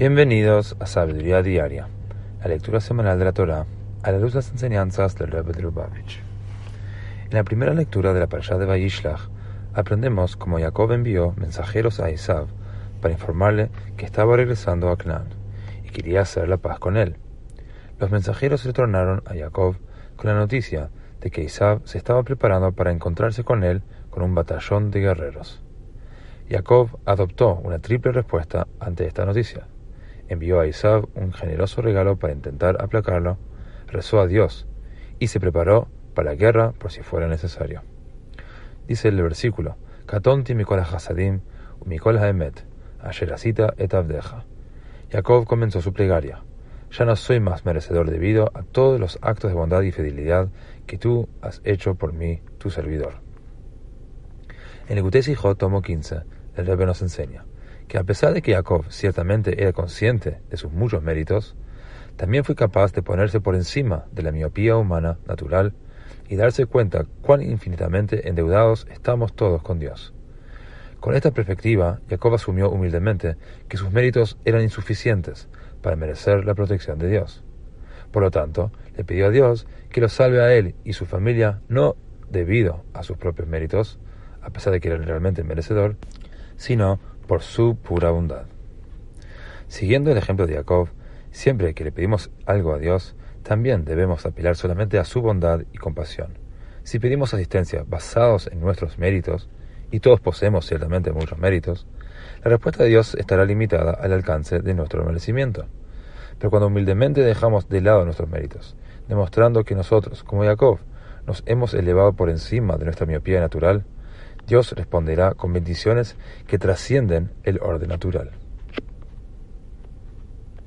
Bienvenidos a Sabiduría Diaria, la lectura semanal de la Torah a la luz de las enseñanzas del Rebbe de Lubavitch. En la primera lectura de la Parashá de Vayishlach aprendemos cómo Jacob envió mensajeros a Isaac para informarle que estaba regresando a Canaán y quería hacer la paz con él. Los mensajeros retornaron a Jacob con la noticia de que Isaac se estaba preparando para encontrarse con él con un batallón de guerreros. Jacob adoptó una triple respuesta ante esta noticia envió a Isaac un generoso regalo para intentar aplacarlo, rezó a Dios y se preparó para la guerra por si fuera necesario. Dice el versículo, Katonti mikol hasadim mikol haemet, asherasita et avdeja. Jacob comenzó su plegaria. Ya no soy más merecedor debido a todos los actos de bondad y fidelidad que tú has hecho por mí, tu servidor. En el Gutesijot, tomo 15, el Rebbe nos enseña que a pesar de que Jacob ciertamente era consciente de sus muchos méritos, también fue capaz de ponerse por encima de la miopía humana natural y darse cuenta cuán infinitamente endeudados estamos todos con Dios. Con esta perspectiva, Jacob asumió humildemente que sus méritos eran insuficientes para merecer la protección de Dios. Por lo tanto, le pidió a Dios que lo salve a él y su familia no debido a sus propios méritos, a pesar de que era realmente merecedor, sino por su pura bondad. Siguiendo el ejemplo de Jacob, siempre que le pedimos algo a Dios, también debemos apelar solamente a su bondad y compasión. Si pedimos asistencia basados en nuestros méritos, y todos poseemos ciertamente muchos méritos, la respuesta de Dios estará limitada al alcance de nuestro merecimiento. Pero cuando humildemente dejamos de lado nuestros méritos, demostrando que nosotros, como Jacob, nos hemos elevado por encima de nuestra miopía natural, Dios responderá con bendiciones que trascienden el orden natural.